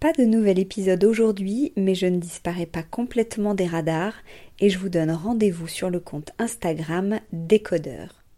Pas de nouvel épisode aujourd'hui, mais je ne disparais pas complètement des radars et je vous donne rendez-vous sur le compte Instagram Décodeur.